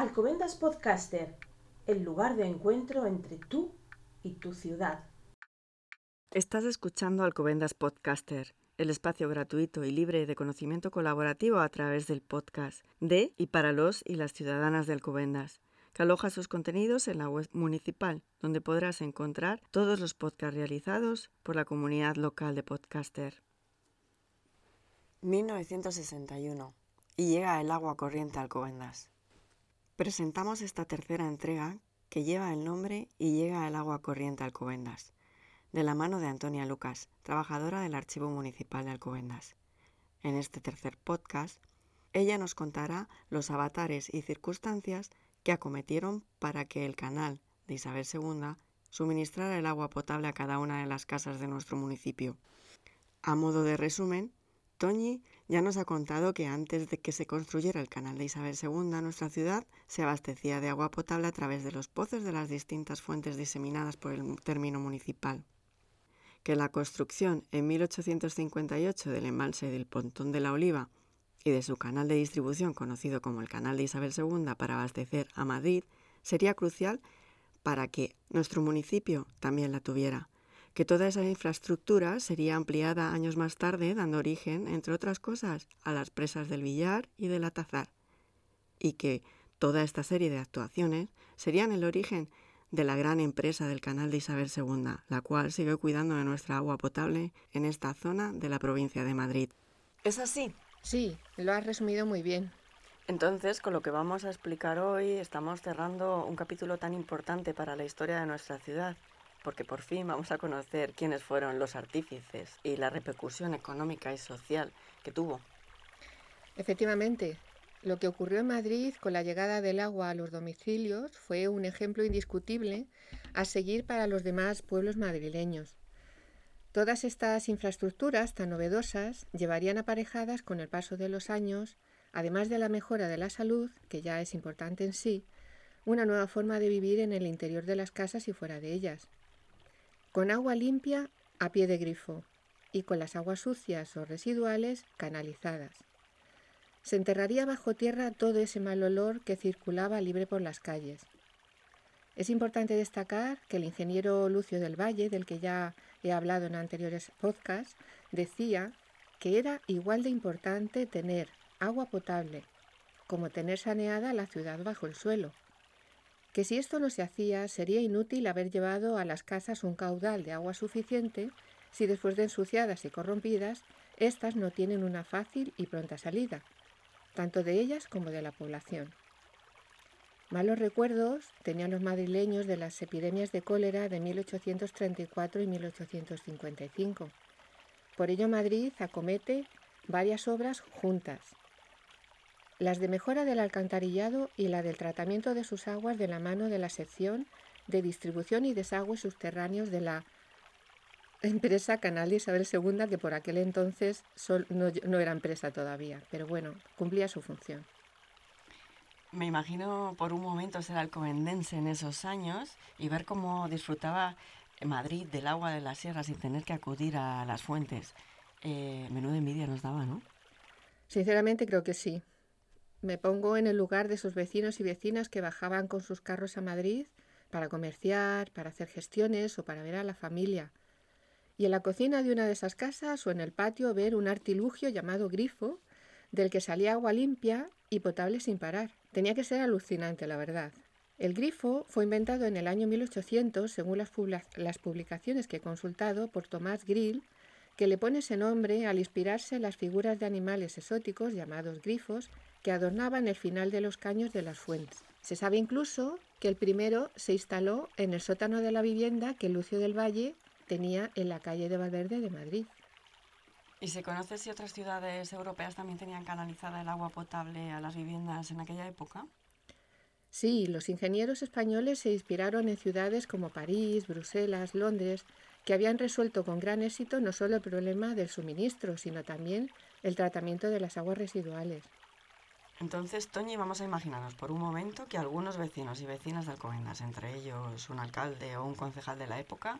Alcobendas Podcaster, el lugar de encuentro entre tú y tu ciudad. Estás escuchando Alcobendas Podcaster, el espacio gratuito y libre de conocimiento colaborativo a través del podcast de y para los y las ciudadanas de Alcobendas, que aloja sus contenidos en la web municipal, donde podrás encontrar todos los podcasts realizados por la comunidad local de podcaster. 1961 y llega el agua corriente a Alcobendas. Presentamos esta tercera entrega que lleva el nombre y llega el agua corriente Alcobendas de la mano de Antonia Lucas, trabajadora del Archivo Municipal de Alcobendas. En este tercer podcast, ella nos contará los avatares y circunstancias que acometieron para que el canal de Isabel II suministrara el agua potable a cada una de las casas de nuestro municipio. A modo de resumen, Toñi ya nos ha contado que antes de que se construyera el canal de Isabel II, nuestra ciudad se abastecía de agua potable a través de los pozos de las distintas fuentes diseminadas por el término municipal. Que la construcción en 1858 del embalse del Pontón de la Oliva y de su canal de distribución conocido como el Canal de Isabel II para abastecer a Madrid sería crucial para que nuestro municipio también la tuviera, que toda esa infraestructura sería ampliada años más tarde, dando origen, entre otras cosas, a las presas del Villar y del Atazar, y que toda esta serie de actuaciones serían el origen de la gran empresa del canal de Isabel II, la cual sigue cuidando de nuestra agua potable en esta zona de la provincia de Madrid. ¿Es así? Sí, lo has resumido muy bien. Entonces, con lo que vamos a explicar hoy, estamos cerrando un capítulo tan importante para la historia de nuestra ciudad, porque por fin vamos a conocer quiénes fueron los artífices y la repercusión económica y social que tuvo. Efectivamente, lo que ocurrió en Madrid con la llegada del agua a los domicilios fue un ejemplo indiscutible a seguir para los demás pueblos madrileños. Todas estas infraestructuras tan novedosas llevarían aparejadas con el paso de los años, además de la mejora de la salud, que ya es importante en sí, una nueva forma de vivir en el interior de las casas y fuera de ellas. Con agua limpia a pie de grifo y con las aguas sucias o residuales canalizadas. Se enterraría bajo tierra todo ese mal olor que circulaba libre por las calles. Es importante destacar que el ingeniero Lucio del Valle, del que ya he hablado en anteriores podcasts, decía que era igual de importante tener agua potable como tener saneada la ciudad bajo el suelo, que si esto no se hacía sería inútil haber llevado a las casas un caudal de agua suficiente si después de ensuciadas y corrompidas, éstas no tienen una fácil y pronta salida tanto de ellas como de la población. Malos recuerdos tenían los madrileños de las epidemias de cólera de 1834 y 1855. Por ello Madrid acomete varias obras juntas, las de mejora del alcantarillado y la del tratamiento de sus aguas de la mano de la sección de distribución y desagües subterráneos de la empresa Canal de Isabel II, que por aquel entonces no, era empresa todavía, pero bueno, cumplía su función. Me imagino por un momento ser alcobendense en esos años y ver cómo disfrutaba Madrid del agua de la sierra sin tener que acudir a las fuentes. Eh, menuda envidia nos daba, ¿no? Sinceramente creo que sí. Me pongo en el lugar de esos vecinos y vecinas que bajaban con sus carros a Madrid para comerciar, para hacer gestiones o para ver a la familia y en la cocina de una de esas casas o en el patio ver un artilugio llamado grifo, del que salía agua limpia y potable sin parar. Tenía que ser alucinante, la verdad. El grifo fue inventado en el año 1800, según las publicaciones que he consultado, por Tomás Grill, que le pone ese nombre al inspirarse en las figuras de animales exóticos llamados grifos que adornaban el final de los caños de las fuentes. Se sabe incluso que el primero se instaló en el sótano de la vivienda que Lucio del Valle tenía en la calle de Valverde de Madrid. ¿Y se conoce si otras ciudades europeas también tenían canalizada el agua potable a las viviendas en aquella época? Sí, los ingenieros españoles se inspiraron en ciudades como París, Bruselas, Londres, que habían resuelto con gran éxito no solo el problema del suministro, sino también el tratamiento de las aguas residuales. Entonces, Toñi, vamos a imaginarnos por un momento que algunos vecinos y vecinas de Alcobendas, entre ellos un alcalde o un concejal de la época,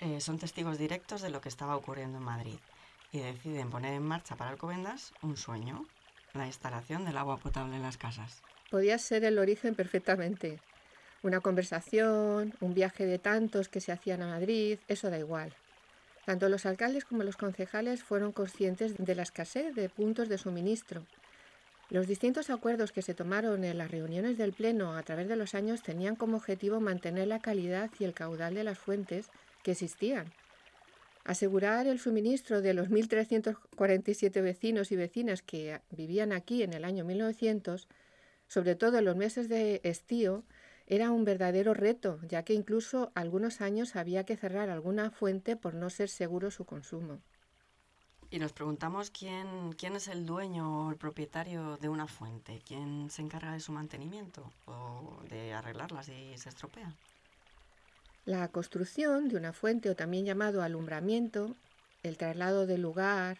eh, son testigos directos de lo que estaba ocurriendo en Madrid y deciden poner en marcha para Alcobendas un sueño, la instalación del agua potable en las casas. Podía ser el origen perfectamente. Una conversación, un viaje de tantos que se hacían a Madrid, eso da igual. Tanto los alcaldes como los concejales fueron conscientes de la escasez de puntos de suministro. Los distintos acuerdos que se tomaron en las reuniones del Pleno a través de los años tenían como objetivo mantener la calidad y el caudal de las fuentes que existían. Asegurar el suministro de los 1.347 vecinos y vecinas que vivían aquí en el año 1900, sobre todo en los meses de estío, era un verdadero reto, ya que incluso algunos años había que cerrar alguna fuente por no ser seguro su consumo. Y nos preguntamos quién, quién es el dueño o el propietario de una fuente, quién se encarga de su mantenimiento o de arreglarla si se estropea. La construcción de una fuente o también llamado alumbramiento, el traslado del lugar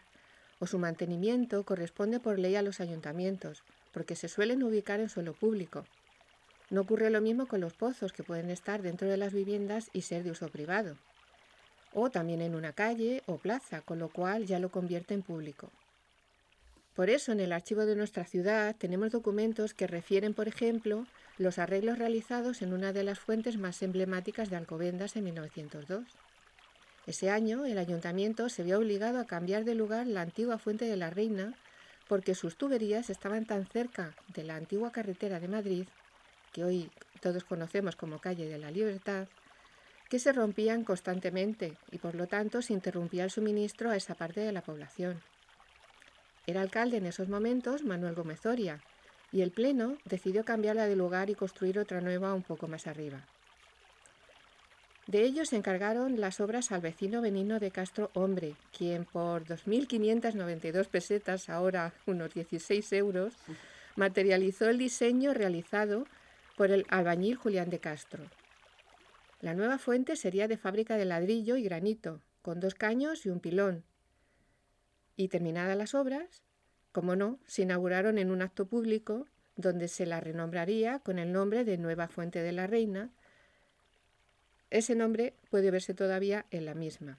o su mantenimiento corresponde por ley a los ayuntamientos, porque se suelen ubicar en suelo público. No ocurre lo mismo con los pozos, que pueden estar dentro de las viviendas y ser de uso privado, o también en una calle o plaza, con lo cual ya lo convierte en público. Por eso en el archivo de nuestra ciudad tenemos documentos que refieren, por ejemplo, los arreglos realizados en una de las fuentes más emblemáticas de Alcobendas en 1902. Ese año el ayuntamiento se vio obligado a cambiar de lugar la antigua fuente de la Reina porque sus tuberías estaban tan cerca de la antigua carretera de Madrid que hoy todos conocemos como calle de la Libertad, que se rompían constantemente y por lo tanto se interrumpía el suministro a esa parte de la población. Era alcalde en esos momentos Manuel Gómez Oria y el Pleno decidió cambiarla de lugar y construir otra nueva un poco más arriba. De ello se encargaron las obras al vecino Benino de Castro Hombre, quien por 2.592 pesetas, ahora unos 16 euros, materializó el diseño realizado por el albañil Julián de Castro. La nueva fuente sería de fábrica de ladrillo y granito, con dos caños y un pilón. Y terminadas las obras, como no, se inauguraron en un acto público donde se la renombraría con el nombre de Nueva Fuente de la Reina. Ese nombre puede verse todavía en la misma.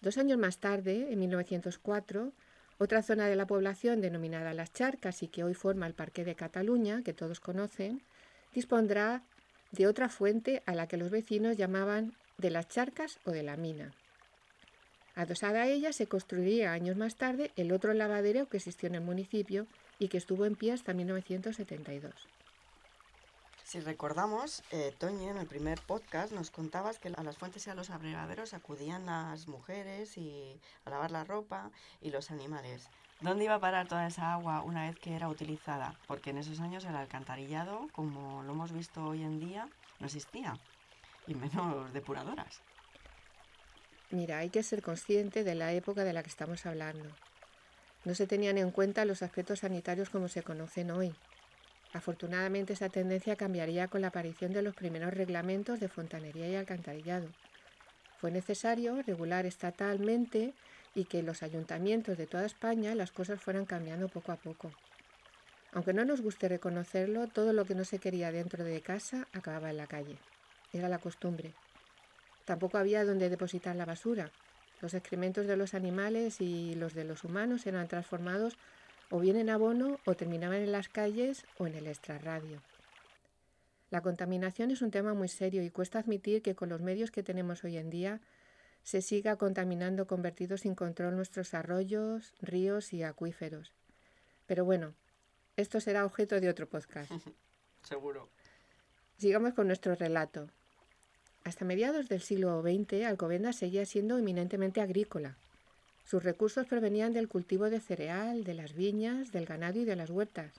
Dos años más tarde, en 1904, otra zona de la población denominada Las Charcas y que hoy forma el Parque de Cataluña, que todos conocen, dispondrá de otra fuente a la que los vecinos llamaban de las charcas o de la mina. Adosada a ella se construiría años más tarde el otro lavadero que existió en el municipio y que estuvo en pie hasta 1972. Si recordamos, eh, Toño, en el primer podcast nos contabas que a las fuentes y a los abrevaderos acudían las mujeres y a lavar la ropa y los animales. ¿Dónde iba a parar toda esa agua una vez que era utilizada? Porque en esos años el alcantarillado, como lo hemos visto hoy en día, no existía, y menos depuradoras. Mira, hay que ser consciente de la época de la que estamos hablando. No se tenían en cuenta los aspectos sanitarios como se conocen hoy. Afortunadamente esa tendencia cambiaría con la aparición de los primeros reglamentos de fontanería y alcantarillado. Fue necesario regular estatalmente y que los ayuntamientos de toda España las cosas fueran cambiando poco a poco. Aunque no nos guste reconocerlo, todo lo que no se quería dentro de casa acababa en la calle. Era la costumbre. Tampoco había donde depositar la basura. Los excrementos de los animales y los de los humanos eran transformados o bien en abono o terminaban en las calles o en el extrarradio. La contaminación es un tema muy serio y cuesta admitir que con los medios que tenemos hoy en día se siga contaminando convertido sin control nuestros arroyos, ríos y acuíferos. Pero bueno, esto será objeto de otro podcast. Seguro. Sigamos con nuestro relato. Hasta mediados del siglo XX, Alcobendas seguía siendo eminentemente agrícola. Sus recursos provenían del cultivo de cereal, de las viñas, del ganado y de las huertas.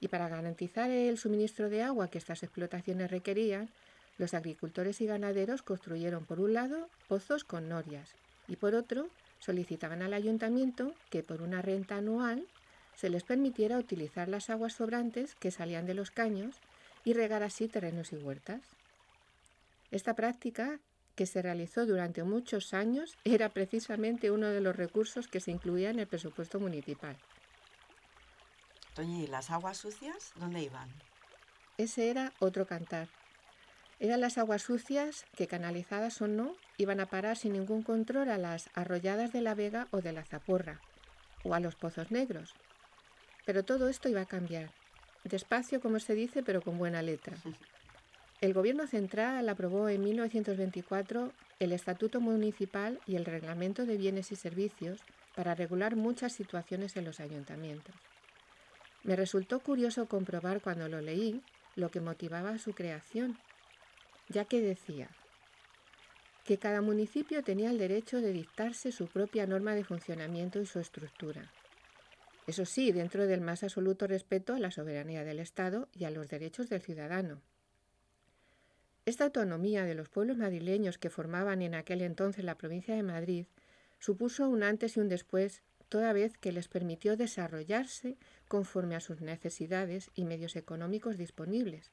Y para garantizar el suministro de agua que estas explotaciones requerían, los agricultores y ganaderos construyeron por un lado pozos con norias y por otro solicitaban al ayuntamiento que por una renta anual se les permitiera utilizar las aguas sobrantes que salían de los caños y regar así terrenos y huertas. Esta práctica, que se realizó durante muchos años, era precisamente uno de los recursos que se incluía en el presupuesto municipal. Toñi, ¿las aguas sucias dónde iban? Ese era otro cantar. Eran las aguas sucias que, canalizadas o no, iban a parar sin ningún control a las arrolladas de la Vega o de la Zaporra, o a los pozos negros. Pero todo esto iba a cambiar. Despacio, como se dice, pero con buena letra. El Gobierno central aprobó en 1924 el Estatuto Municipal y el Reglamento de Bienes y Servicios para regular muchas situaciones en los ayuntamientos. Me resultó curioso comprobar cuando lo leí lo que motivaba su creación, ya que decía que cada municipio tenía el derecho de dictarse su propia norma de funcionamiento y su estructura. Eso sí, dentro del más absoluto respeto a la soberanía del Estado y a los derechos del ciudadano. Esta autonomía de los pueblos madrileños que formaban en aquel entonces la provincia de Madrid supuso un antes y un después, toda vez que les permitió desarrollarse conforme a sus necesidades y medios económicos disponibles,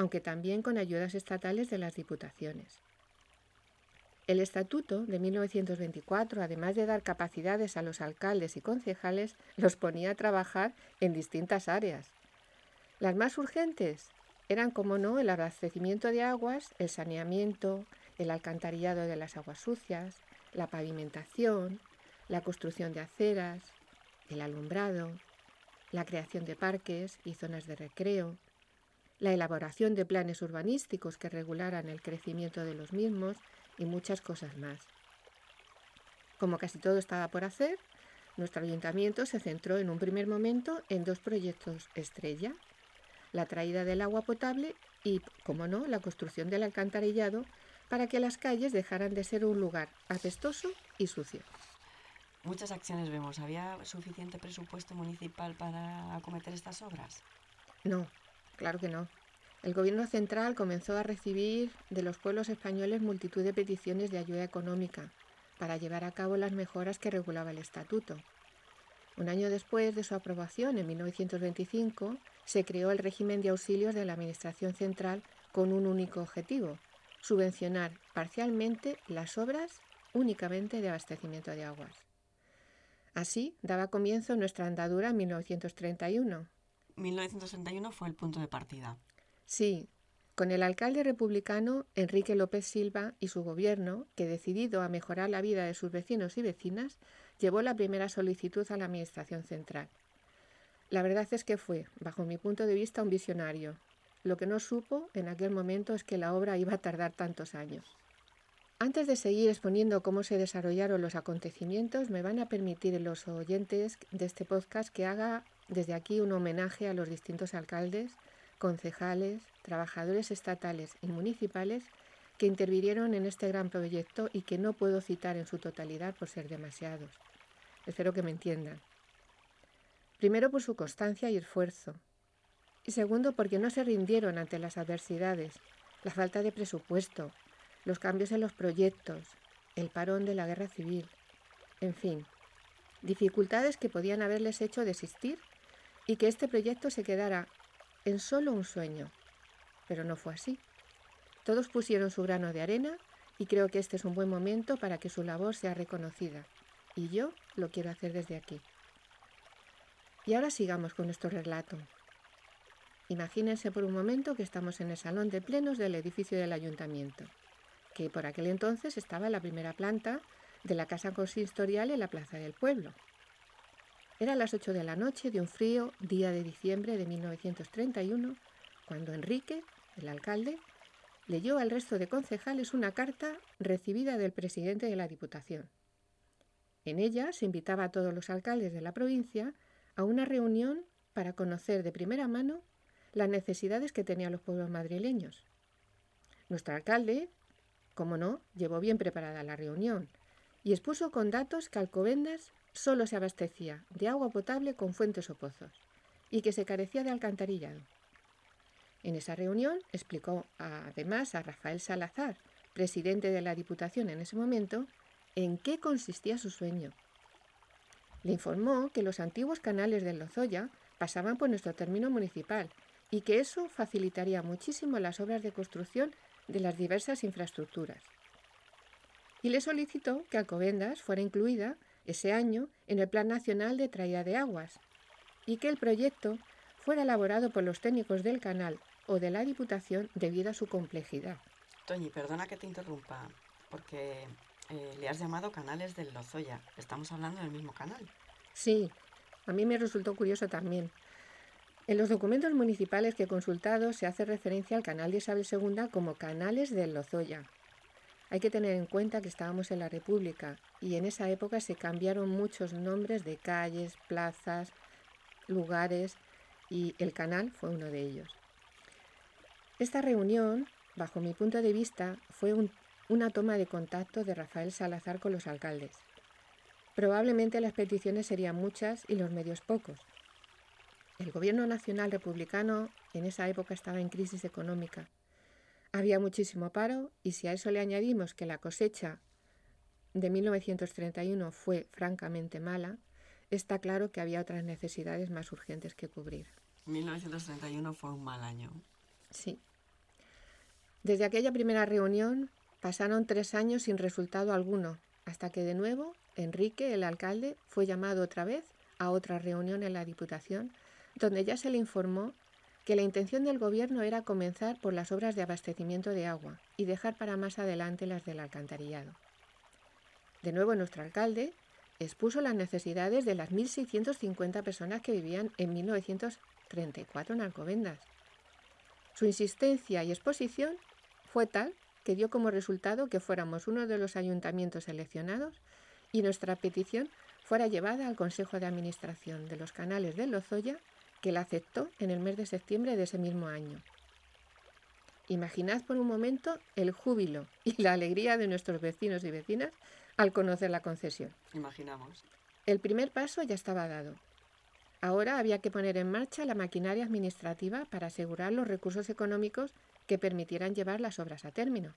aunque también con ayudas estatales de las diputaciones. El Estatuto de 1924, además de dar capacidades a los alcaldes y concejales, los ponía a trabajar en distintas áreas. Las más urgentes eran, como no, el abastecimiento de aguas, el saneamiento, el alcantarillado de las aguas sucias, la pavimentación, la construcción de aceras, el alumbrado, la creación de parques y zonas de recreo, la elaboración de planes urbanísticos que regularan el crecimiento de los mismos y muchas cosas más. Como casi todo estaba por hacer, nuestro ayuntamiento se centró en un primer momento en dos proyectos estrella, la traída del agua potable y, como no, la construcción del alcantarillado para que las calles dejaran de ser un lugar apestoso y sucio. Muchas acciones vemos. ¿Había suficiente presupuesto municipal para acometer estas obras? No, claro que no. El gobierno central comenzó a recibir de los pueblos españoles multitud de peticiones de ayuda económica para llevar a cabo las mejoras que regulaba el estatuto. Un año después de su aprobación, en 1925, se creó el régimen de auxilios de la Administración Central con un único objetivo, subvencionar parcialmente las obras únicamente de abastecimiento de aguas. Así daba comienzo nuestra andadura en 1931. 1931 fue el punto de partida. Sí, con el alcalde republicano Enrique López Silva y su gobierno, que decidido a mejorar la vida de sus vecinos y vecinas, llevó la primera solicitud a la Administración Central. La verdad es que fue, bajo mi punto de vista, un visionario. Lo que no supo en aquel momento es que la obra iba a tardar tantos años. Antes de seguir exponiendo cómo se desarrollaron los acontecimientos, me van a permitir los oyentes de este podcast que haga desde aquí un homenaje a los distintos alcaldes concejales, trabajadores estatales y municipales que intervinieron en este gran proyecto y que no puedo citar en su totalidad por ser demasiados. Espero que me entiendan. Primero por su constancia y esfuerzo. Y segundo porque no se rindieron ante las adversidades, la falta de presupuesto, los cambios en los proyectos, el parón de la guerra civil, en fin, dificultades que podían haberles hecho desistir y que este proyecto se quedara en solo un sueño. Pero no fue así. Todos pusieron su grano de arena y creo que este es un buen momento para que su labor sea reconocida. Y yo lo quiero hacer desde aquí. Y ahora sigamos con nuestro relato. Imagínense por un momento que estamos en el salón de plenos del edificio del ayuntamiento, que por aquel entonces estaba en la primera planta de la casa consistorial en la plaza del pueblo. Era las 8 de la noche de un frío día de diciembre de 1931, cuando Enrique, el alcalde, leyó al resto de concejales una carta recibida del presidente de la Diputación. En ella se invitaba a todos los alcaldes de la provincia a una reunión para conocer de primera mano las necesidades que tenían los pueblos madrileños. Nuestro alcalde, como no, llevó bien preparada la reunión y expuso con datos que Alcobendas solo se abastecía de agua potable con fuentes o pozos y que se carecía de alcantarillado. En esa reunión explicó además a Rafael Salazar, presidente de la Diputación en ese momento, en qué consistía su sueño. Le informó que los antiguos canales del Lozoya pasaban por nuestro término municipal y que eso facilitaría muchísimo las obras de construcción de las diversas infraestructuras. Y le solicitó que Alcobendas fuera incluida ese año en el Plan Nacional de Traída de Aguas y que el proyecto fuera elaborado por los técnicos del canal o de la Diputación debido a su complejidad. Toñi, perdona que te interrumpa, porque eh, le has llamado canales del Lozoya. Estamos hablando del mismo canal. Sí, A mí me resultó curioso también. En los documentos municipales que he consultado se hace referencia al canal de Isabel II como canales del Lozoya. Hay que tener en cuenta que estábamos en la República y en esa época se cambiaron muchos nombres de calles, plazas, lugares y el canal fue uno de ellos. Esta reunión, bajo mi punto de vista, fue una toma de contacto de Rafael Salazar con los alcaldes. Probablemente las peticiones serían muchas y los medios pocos. El gobierno nacional republicano en esa época estaba en crisis económica. Había muchísimo paro y si a eso le añadimos que la cosecha de 1931 fue francamente mala, está claro que había otras necesidades más urgentes que cubrir. 1931 fue un mal año. Sí. Desde aquella primera reunión pasaron tres años sin resultado alguno, hasta que de nuevo Enrique, el alcalde, fue llamado otra vez a otra reunión en la Diputación, donde ya se le informó que la intención del gobierno era comenzar por las obras de abastecimiento de agua y dejar para más adelante las del alcantarillado. De nuevo nuestro alcalde expuso las necesidades de las 1.650 personas que vivían en 1934 en Alcobendas. Su insistencia y exposición fue tal que dio como resultado que fuéramos uno de los ayuntamientos seleccionados y nuestra petición fuera llevada al Consejo de Administración de los Canales de Lozoya, que la aceptó en el mes de septiembre de ese mismo año. Imaginad por un momento el júbilo y la alegría de nuestros vecinos y vecinas al conocer la concesión. Imaginamos. El primer paso ya estaba dado. Ahora había que poner en marcha la maquinaria administrativa para asegurar los recursos económicos que permitieran llevar las obras a término.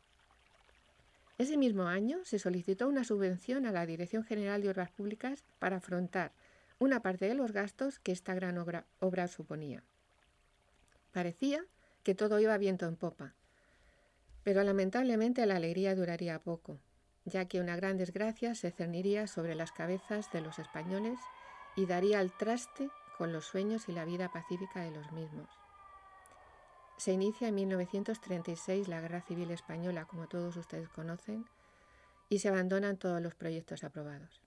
Ese mismo año se solicitó una subvención a la Dirección General de Obras Públicas para afrontar una parte de los gastos que esta gran obra, suponía. Parecía que todo iba viento en popa, pero lamentablemente la alegría duraría poco, ya que una gran desgracia se cerniría sobre las cabezas de los españoles y daría al traste con los sueños y la vida pacífica de los mismos. Se inicia en 1936 la Guerra Civil Española, como todos ustedes conocen, y se abandonan todos los proyectos aprobados.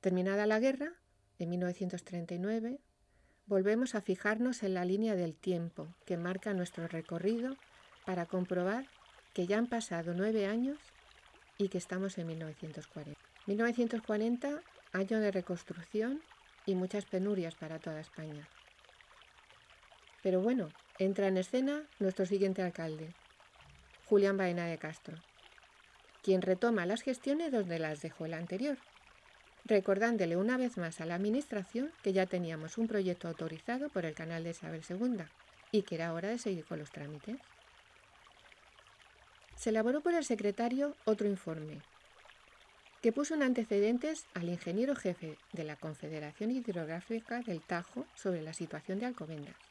Terminada la guerra, en 1939, volvemos a fijarnos en la línea del tiempo que marca nuestro recorrido para comprobar que ya han pasado nueve años y que estamos en 1940. 1940, año de reconstrucción y muchas penurias para toda España. Pero bueno, entra en escena nuestro siguiente alcalde, Julián Baena de Castro, quien retoma las gestiones donde las dejó el anterior, recordándole una vez más a la Administración que ya teníamos un proyecto autorizado por el canal de Isabel II y que era hora de seguir con los trámites. Se elaboró por el secretario otro informe, que puso en antecedentes al ingeniero jefe de la Confederación Hidrográfica del Tajo sobre la situación de Alcobendas.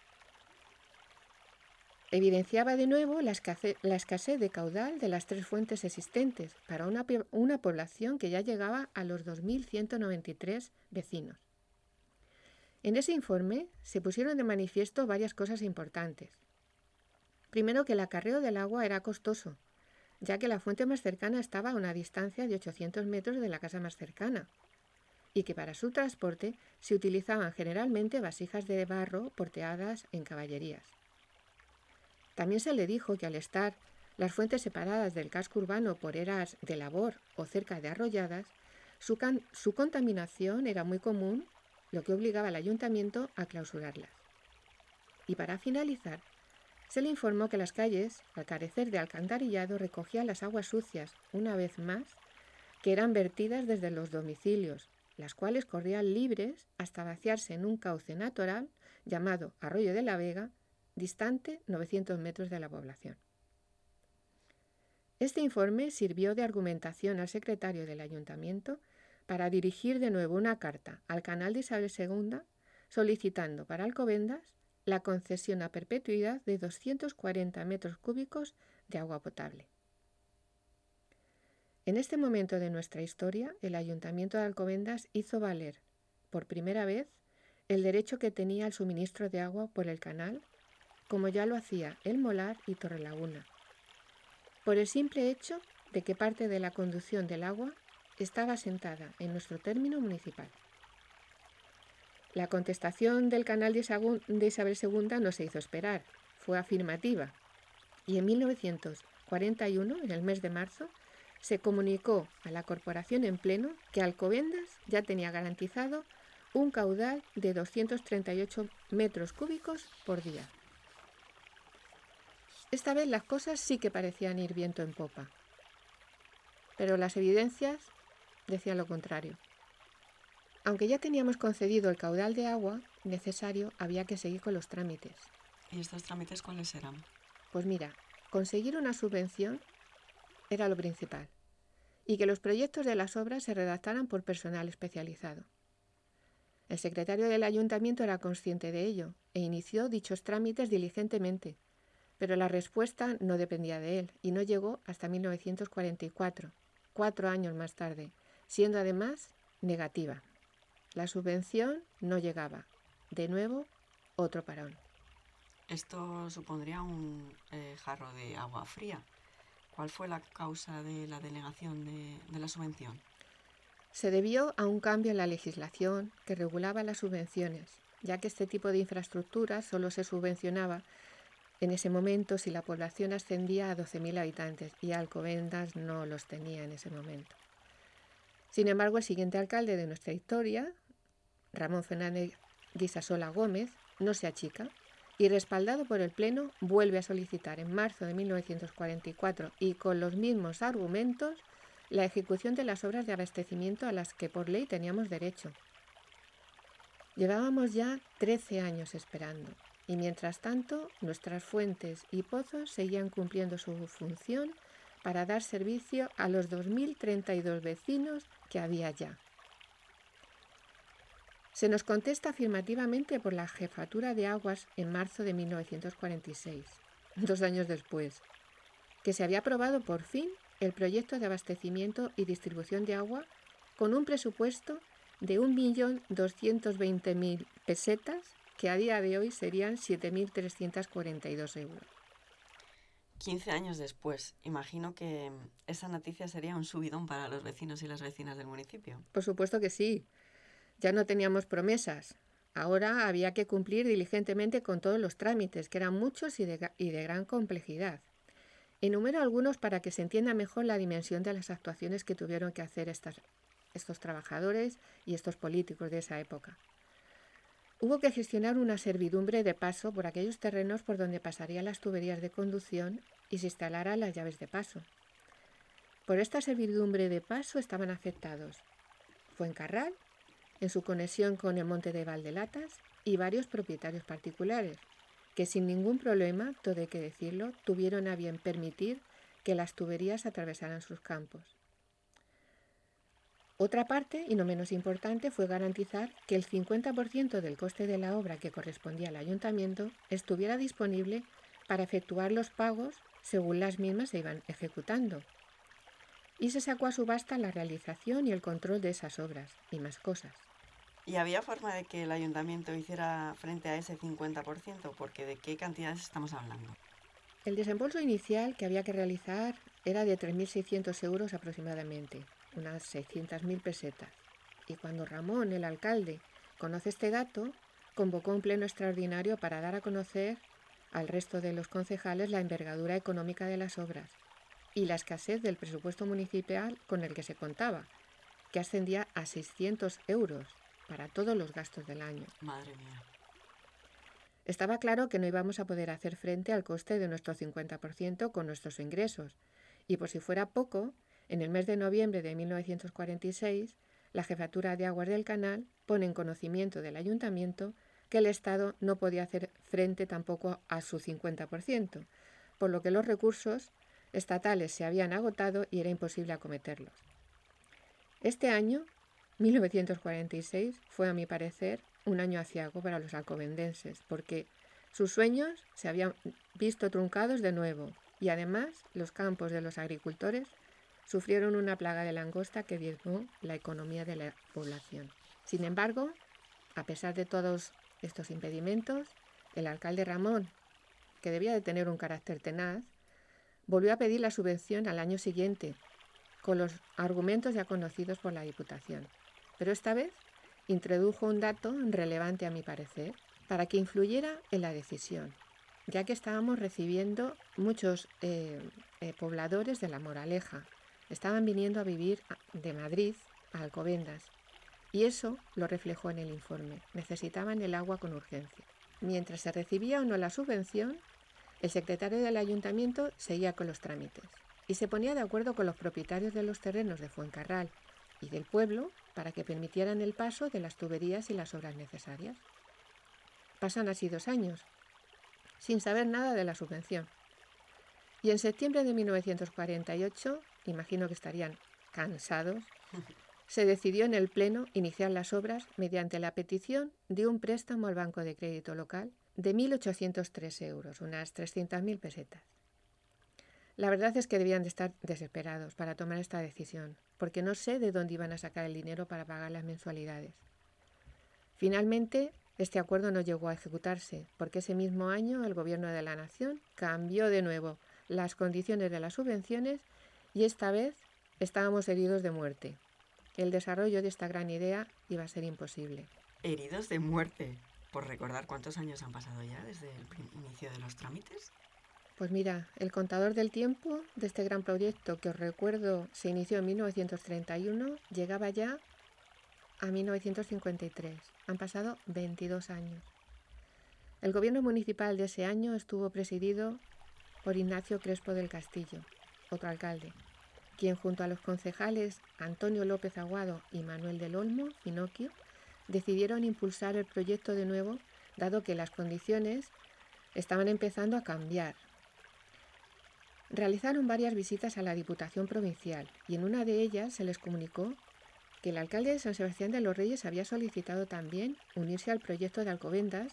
Evidenciaba de nuevo la escasez, de caudal de las tres fuentes existentes para una, una población que ya llegaba a los 2.193 vecinos. En ese informe se pusieron de manifiesto varias cosas importantes. Primero que el acarreo del agua era costoso, ya que la fuente más cercana estaba a una distancia de 800 metros de la casa más cercana, y que para su transporte se utilizaban generalmente vasijas de barro porteadas en caballerías. También se le dijo que al estar las fuentes separadas del casco urbano por eras de labor o cerca de arrolladas, su, contaminación era muy común, lo que obligaba al ayuntamiento a clausurarlas. Y para finalizar, se le informó que las calles, al carecer de alcantarillado, recogían las aguas sucias, una vez más, que eran vertidas desde los domicilios, las cuales corrían libres hasta vaciarse en un cauce natural llamado Arroyo de la Vega, distante 900 metros de la población. Este informe sirvió de argumentación al secretario del ayuntamiento para dirigir de nuevo una carta al canal de Isabel II solicitando para Alcobendas la concesión a perpetuidad de 240 metros cúbicos de agua potable. En este momento de nuestra historia, el ayuntamiento de Alcobendas hizo valer, por primera vez, el derecho que tenía al suministro de agua por el canal como ya lo hacía El Molar y Torrelaguna, por el simple hecho de que parte de la conducción del agua estaba asentada en nuestro término municipal. La contestación del canal de Isabel II no se hizo esperar, fue afirmativa. Y en 1941, en el mes de marzo, se comunicó a la corporación en pleno que Alcobendas ya tenía garantizado un caudal de 238 metros cúbicos por día. Esta vez las cosas sí que parecían ir viento en popa, pero las evidencias decían lo contrario. Aunque ya teníamos concedido el caudal de agua necesario, había que seguir con los trámites. ¿Y estos trámites cuáles eran? Pues mira, conseguir una subvención era lo principal y que los proyectos de las obras se redactaran por personal especializado. El secretario del ayuntamiento era consciente de ello e inició dichos trámites diligentemente, pero la respuesta no dependía de él y no llegó hasta 1944, cuatro años más tarde, siendo además negativa. La subvención no llegaba. De nuevo, otro parón. Esto supondría un eh, jarro de agua fría. ¿Cuál fue la causa de la denegación de, de la subvención? Se debió a un cambio en la legislación que regulaba las subvenciones, ya que este tipo de infraestructuras solo se subvencionaba en ese momento si la población ascendía a 12.000 habitantes y Alcobendas no los tenía en ese momento. Sin embargo, el siguiente alcalde de nuestra historia, Ramón Fernández Guisasola Gómez, no se achica y respaldado por el Pleno vuelve a solicitar en marzo de 1944 y con los mismos argumentos la ejecución de las obras de abastecimiento a las que por ley teníamos derecho. Llevábamos ya 13 años esperando y mientras tanto nuestras fuentes y pozos seguían cumpliendo su función para dar servicio a los 2.032 vecinos que había ya. Se nos contesta afirmativamente por la Jefatura de Aguas en marzo de 1946, dos años después, que se había aprobado por fin el proyecto de abastecimiento y distribución de agua con un presupuesto de 1.220.000 pesetas, que a día de hoy serían 7.342 euros. 15 años después, imagino que esa noticia sería un subidón para los vecinos y las vecinas del municipio. Por supuesto que sí. Ya no teníamos promesas. Ahora había que cumplir diligentemente con todos los trámites, que eran muchos y de, y de gran complejidad. Enumero algunos para que se entienda mejor la dimensión de las actuaciones que tuvieron que hacer estas, estos trabajadores y estos políticos de esa época. Hubo que gestionar una servidumbre de paso por aquellos terrenos por donde pasarían las tuberías de conducción y se instalaran las llaves de paso. Por esta servidumbre de paso estaban afectados Fuencarral, en su conexión con el monte de Valdelatas, y varios propietarios particulares, que sin ningún problema, todo hay que decirlo, tuvieron a bien permitir que las tuberías atravesaran sus campos. Otra parte, y no menos importante, fue garantizar que el 50% del coste de la obra que correspondía al ayuntamiento estuviera disponible para efectuar los pagos según las mismas se iban ejecutando. Y se sacó a subasta la realización y el control de esas obras y más cosas. ¿Y había forma de que el ayuntamiento hiciera frente a ese 50%? Porque ¿de qué cantidades estamos hablando? El desembolso inicial que había que realizar era de 3.600 euros aproximadamente, unas 600.000 pesetas. Y cuando Ramón, el alcalde, conoce este dato, convocó un pleno extraordinario para dar a conocer al resto de los concejales la envergadura económica de las obras y la escasez del presupuesto municipal con el que se contaba, que ascendía a 600 euros para todos los gastos del año. Madre mía. Estaba claro que no íbamos a poder hacer frente al coste de nuestro 50% con nuestros ingresos, y por si fuera poco, en el mes de noviembre de 1946, la Jefatura de Aguas del Canal pone en conocimiento del ayuntamiento que el Estado no podía hacer frente tampoco a su 50%, por lo que los recursos estatales se habían agotado y era imposible acometerlos. Este año, 1946, fue a mi parecer un año aciago para los alcobendenses, porque sus sueños se habían visto truncados de nuevo y además los campos de los agricultores sufrieron una plaga de langosta que diezmó la economía de la población. Sin embargo, a pesar de todos estos impedimentos, el alcalde Ramón, que debía de tener un carácter tenaz, volvió a pedir la subvención al año siguiente, con los argumentos ya conocidos por la Diputación. Pero esta vez introdujo un dato relevante a mi parecer para que influyera en la decisión, ya que estábamos recibiendo muchos eh, eh, pobladores de la Moraleja. Estaban viniendo a vivir de Madrid a Alcobendas y eso lo reflejó en el informe. Necesitaban el agua con urgencia. Mientras se recibía o no la subvención, el secretario del ayuntamiento seguía con los trámites y se ponía de acuerdo con los propietarios de los terrenos de Fuencarral y del pueblo para que permitieran el paso de las tuberías y las obras necesarias. Pasan así dos años, sin saber nada de la subvención. Y en septiembre de 1948, imagino que estarían cansados, se decidió en el Pleno iniciar las obras mediante la petición de un préstamo al Banco de Crédito Local de 1.803 euros, unas 300.000 pesetas. La verdad es que debían de estar desesperados para tomar esta decisión, porque no sé de dónde iban a sacar el dinero para pagar las mensualidades. Finalmente, este acuerdo no llegó a ejecutarse, porque ese mismo año el Gobierno de la Nación cambió de nuevo las condiciones de las subvenciones y esta vez estábamos heridos de muerte. El desarrollo de esta gran idea iba a ser imposible. Heridos de muerte. Por recordar cuántos años han pasado ya desde el inicio de los trámites. Pues mira, el contador del tiempo de este gran proyecto que os recuerdo se inició en 1931 llegaba ya a 1953. Han pasado 22 años. El gobierno municipal de ese año estuvo presidido por Ignacio Crespo del Castillo, otro alcalde, quien junto a los concejales Antonio López Aguado y Manuel del Olmo, Finocchio, decidieron impulsar el proyecto de nuevo, dado que las condiciones estaban empezando a cambiar Realizaron varias visitas a la Diputación Provincial y en una de ellas se les comunicó que el alcalde de San Sebastián de los Reyes había solicitado también unirse al proyecto de Alcobendas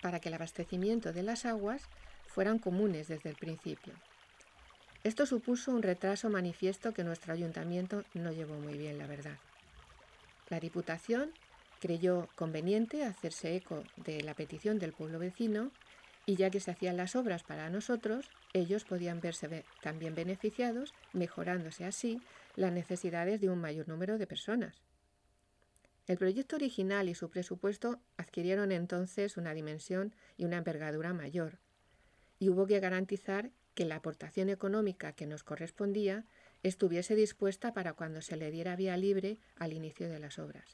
para que el abastecimiento de las aguas fueran comunes desde el principio. Esto supuso un retraso manifiesto que nuestro ayuntamiento no llevó muy bien, la verdad. La Diputación creyó conveniente hacerse eco de la petición del pueblo vecino y ya que se hacían las obras para nosotros, ellos podían verse también beneficiados, mejorándose así las necesidades de un mayor número de personas. El proyecto original y su presupuesto adquirieron entonces una dimensión y una envergadura mayor, y hubo que garantizar que la aportación económica que nos correspondía estuviese dispuesta para cuando se le diera vía libre al inicio de las obras.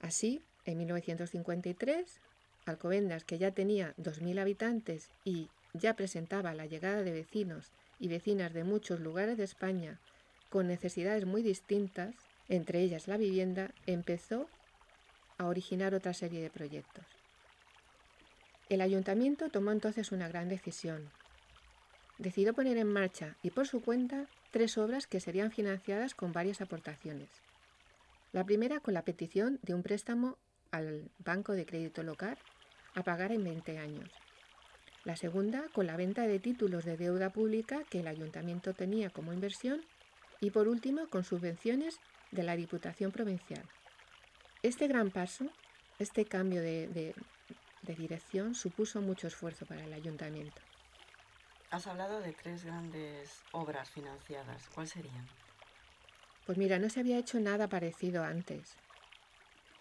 Así, en 1953, Alcobendas, que ya tenía 2.000 habitantes y ya presentaba la llegada de vecinos y vecinas de muchos lugares de España con necesidades muy distintas, entre ellas la vivienda, empezó a originar otra serie de proyectos. El ayuntamiento tomó entonces una gran decisión. Decidió poner en marcha y por su cuenta tres obras que serían financiadas con varias aportaciones. La primera con la petición de un préstamo al Banco de Crédito Local a pagar en 20 años. La segunda, con la venta de títulos de deuda pública que el ayuntamiento tenía como inversión. Y por último, con subvenciones de la Diputación Provincial. Este gran paso, este cambio de, dirección, supuso mucho esfuerzo para el ayuntamiento. Has hablado de tres grandes obras financiadas. ¿Cuáles serían? Pues mira, no se había hecho nada parecido antes.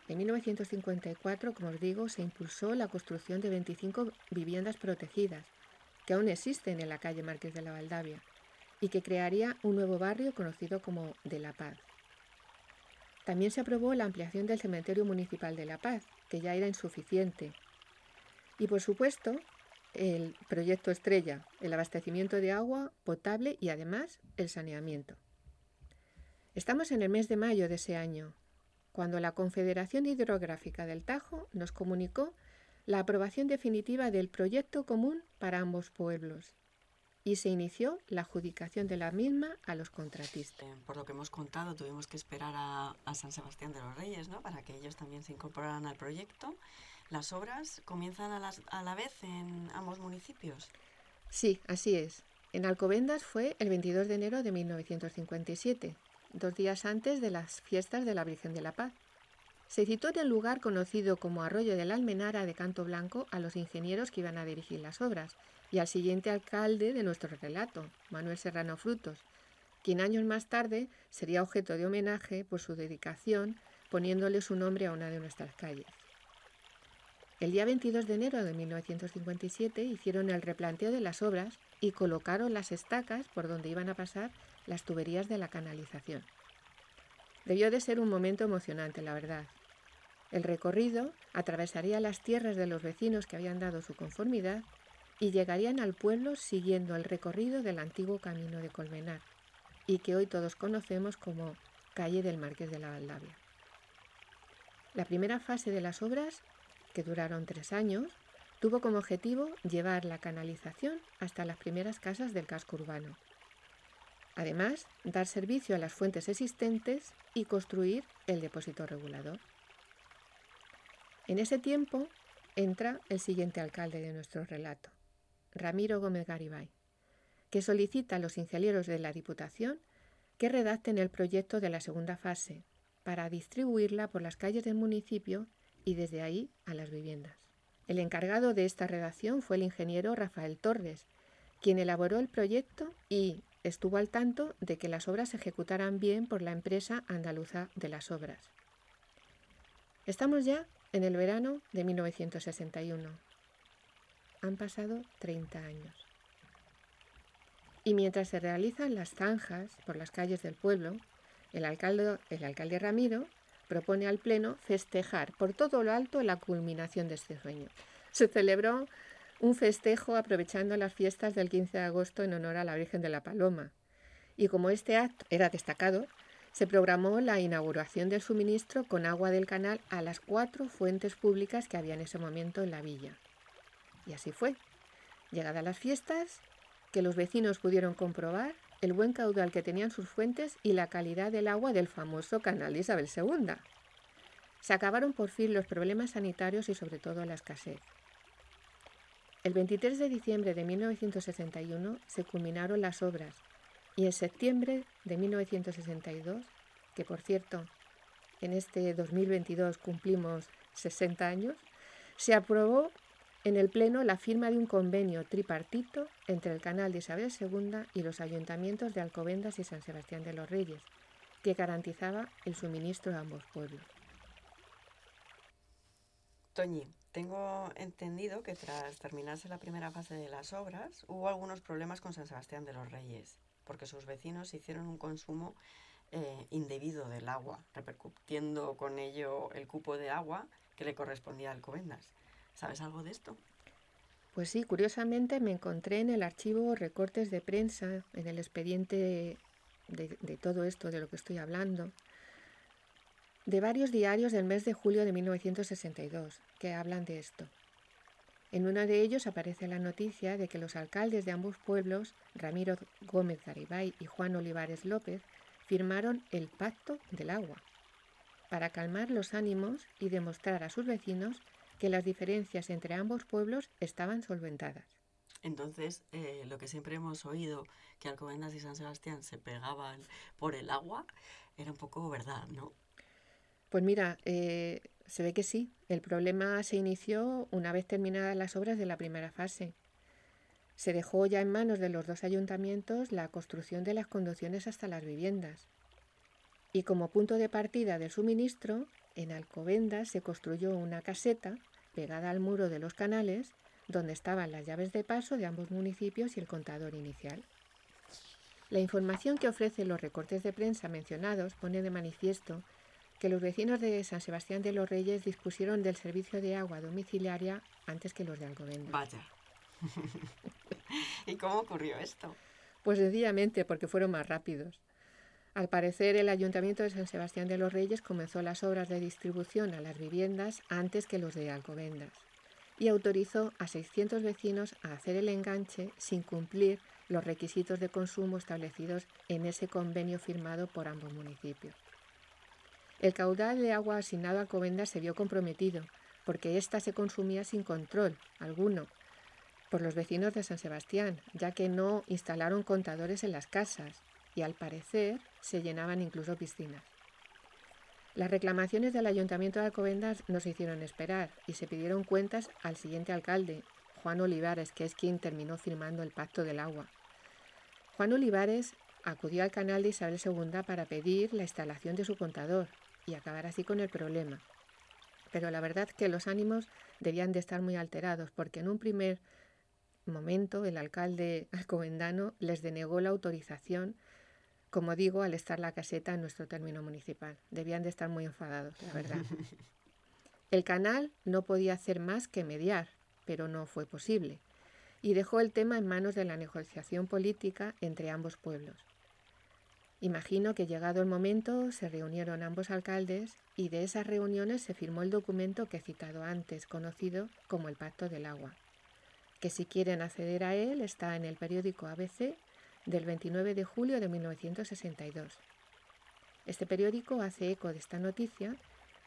En 1954, como os digo, se impulsó la construcción de 25 viviendas protegidas, que aún existen en la calle Márquez de la Valdavia, y que crearía un nuevo barrio conocido como De la Paz. También se aprobó la ampliación del cementerio municipal de La Paz, que ya era insuficiente. Y por supuesto, el proyecto estrella, el abastecimiento de agua potable y además el saneamiento. Estamos en el mes de mayo de ese año cuando la Confederación Hidrográfica del Tajo nos comunicó la aprobación definitiva del proyecto común para ambos pueblos y se inició la adjudicación de la misma a los contratistas. Eh, por lo que hemos contado, tuvimos que esperar a, San Sebastián de los Reyes ¿no? para que ellos también se incorporaran al proyecto. ¿Las obras comienzan a, a la vez en ambos municipios? Sí, así es. En Alcobendas fue el 22 de enero de 1957 dos días antes de las fiestas de la Virgen de la Paz. Se citó en el lugar conocido como Arroyo de la Almenara de Canto Blanco a los ingenieros que iban a dirigir las obras y al siguiente alcalde de nuestro relato, Manuel Serrano Frutos, quien años más tarde sería objeto de homenaje por su dedicación poniéndole su nombre a una de nuestras calles. El día 22 de enero de 1957 hicieron el replanteo de las obras y colocaron las estacas por donde iban a pasar las tuberías de la canalización. Debió de ser un momento emocionante, la verdad. El recorrido atravesaría las tierras de los vecinos que habían dado su conformidad y llegarían al pueblo siguiendo el recorrido del antiguo camino de Colmenar y que hoy todos conocemos como calle del Marqués de la Valdavia. La primera fase de las obras duraron tres años, tuvo como objetivo llevar la canalización hasta las primeras casas del casco urbano. Además, dar servicio a las fuentes existentes y construir el depósito regulador. En ese tiempo entra el siguiente alcalde de nuestro relato, Ramiro Gómez Garibay, que solicita a los ingenieros de la Diputación que redacten el proyecto de la segunda fase para distribuirla por las calles del municipio y desde ahí a las viviendas. El encargado de esta redacción fue el ingeniero Rafael Torres, quien elaboró el proyecto y estuvo al tanto de que las obras se ejecutaran bien por la empresa andaluza de las obras. Estamos ya en el verano de 1961. Han pasado 30 años. Y mientras se realizan las zanjas por las calles del pueblo, el alcalde, el alcalde Ramiro propone al Pleno festejar por todo lo alto la culminación de este sueño. Se celebró un festejo aprovechando las fiestas del 15 de agosto en honor a la Virgen de la Paloma. Y como este acto era destacado, se programó la inauguración del suministro con agua del canal a las cuatro fuentes públicas que había en ese momento en la villa. Y así fue. Llegadas las fiestas, que los vecinos pudieron comprobar el buen caudal que tenían sus fuentes y la calidad del agua del famoso canal Isabel II. Se acabaron por fin los problemas sanitarios y sobre todo la escasez. El 23 de diciembre de 1961 se culminaron las obras y en septiembre de 1962, que por cierto en este 2022 cumplimos 60 años, se aprobó en el Pleno la firma de un convenio tripartito entre el Canal de Isabel II y los ayuntamientos de Alcobendas y San Sebastián de los Reyes, que garantizaba el suministro a ambos pueblos. Toñi, tengo entendido que tras terminarse la primera fase de las obras hubo algunos problemas con San Sebastián de los Reyes, porque sus vecinos hicieron un consumo eh, indebido del agua, repercutiendo con ello el cupo de agua que le correspondía a Alcobendas. ¿Sabes algo de esto? Pues sí, curiosamente me encontré en el archivo recortes de prensa, en el expediente de, todo esto de lo que estoy hablando, de varios diarios del mes de julio de 1962 que hablan de esto. En uno de ellos aparece la noticia de que los alcaldes de ambos pueblos, Ramiro Gómez Garibay y Juan Olivares López, firmaron el Pacto del Agua para calmar los ánimos y demostrar a sus vecinos que las diferencias entre ambos pueblos estaban solventadas. Entonces, eh, lo que siempre hemos oído, que Alcobendas y San Sebastián se pegaban por el agua, era un poco verdad, ¿no? Pues mira, eh, se ve que sí. El problema se inició una vez terminadas las obras de la primera fase. Se dejó ya en manos de los dos ayuntamientos la construcción de las conducciones hasta las viviendas. Y como punto de partida del suministro, en Alcobendas se construyó una caseta pegada al muro de los canales donde estaban las llaves de paso de ambos municipios y el contador inicial. La información que ofrecen los recortes de prensa mencionados pone de manifiesto que los vecinos de San Sebastián de los Reyes dispusieron del servicio de agua domiciliaria antes que los de Alcobendas. Vaya. ¿Y cómo ocurrió esto? Pues sencillamente porque fueron más rápidos. Al parecer, el Ayuntamiento de San Sebastián de los Reyes comenzó las obras de distribución a las viviendas antes que los de Alcobendas y autorizó a 600 vecinos a hacer el enganche sin cumplir los requisitos de consumo establecidos en ese convenio firmado por ambos municipios. El caudal de agua asignado a Alcobendas se vio comprometido porque ésta se consumía sin control alguno por los vecinos de San Sebastián, ya que no instalaron contadores en las casas y al parecer se llenaban incluso piscinas. Las reclamaciones del Ayuntamiento de Alcobendas no se hicieron esperar y se pidieron cuentas al siguiente alcalde, Juan Olivares, que es quien terminó firmando el Pacto del Agua. Juan Olivares acudió al canal de Isabel II para pedir la instalación de su contador y acabar así con el problema. Pero la verdad que los ánimos debían de estar muy alterados porque en un primer momento el alcalde alcobendano les denegó la autorización, como digo, al estar la caseta en nuestro término municipal. Debían de estar muy enfadados, la verdad. El canal no podía hacer más que mediar, pero no fue posible, y dejó el tema en manos de la negociación política entre ambos pueblos. Imagino que llegado el momento se reunieron ambos alcaldes y de esas reuniones se firmó el documento que he citado antes, conocido como el Pacto del Agua, que si quieren acceder a él está en el periódico ABC del 29 de julio de 1962. Este periódico hace eco de esta noticia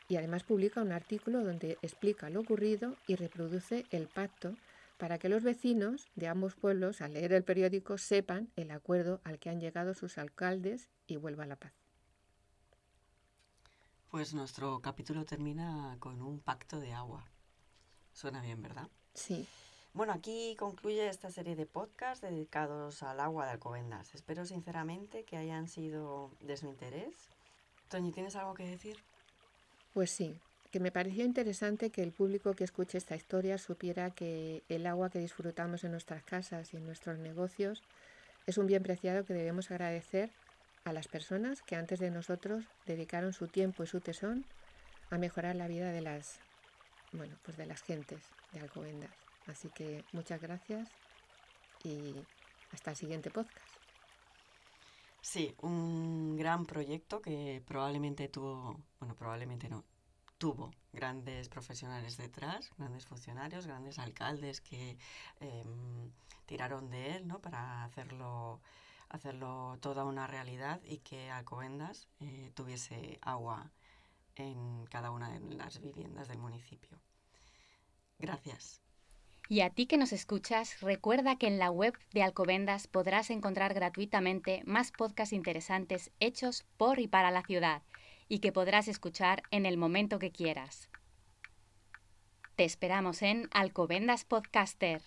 y además publica un artículo donde explica lo ocurrido y reproduce el pacto para que los vecinos de ambos pueblos, al leer el periódico, sepan el acuerdo al que han llegado sus alcaldes y vuelva la paz. Pues nuestro capítulo termina con un pacto de agua. Suena bien, ¿verdad? Sí. Bueno, aquí concluye esta serie de podcasts dedicados al agua de Alcobendas. Espero sinceramente que hayan sido de su interés. Toñi, ¿tienes algo que decir? Pues sí, que me pareció interesante que el público que escuche esta historia supiera que el agua que disfrutamos en nuestras casas y en nuestros negocios es un bien preciado que debemos agradecer a las personas que antes de nosotros dedicaron su tiempo y su tesón a mejorar la vida de las bueno, pues de las gentes de Alcobendas. Así que muchas gracias y hasta el siguiente podcast. Sí, un gran proyecto que probablemente tuvo, bueno, probablemente no, tuvo grandes profesionales detrás, grandes funcionarios, grandes alcaldes que em, tiraron de él ¿no? para hacerlo, hacerlo toda una realidad y que Alcobendas eh, tuviese agua en cada una de las viviendas del municipio. Gracias. Y a ti que nos escuchas, recuerda que en la web de Alcobendas podrás encontrar gratuitamente más podcasts interesantes hechos por y para la ciudad y que podrás escuchar en el momento que quieras. Te esperamos en Alcobendas Podcaster.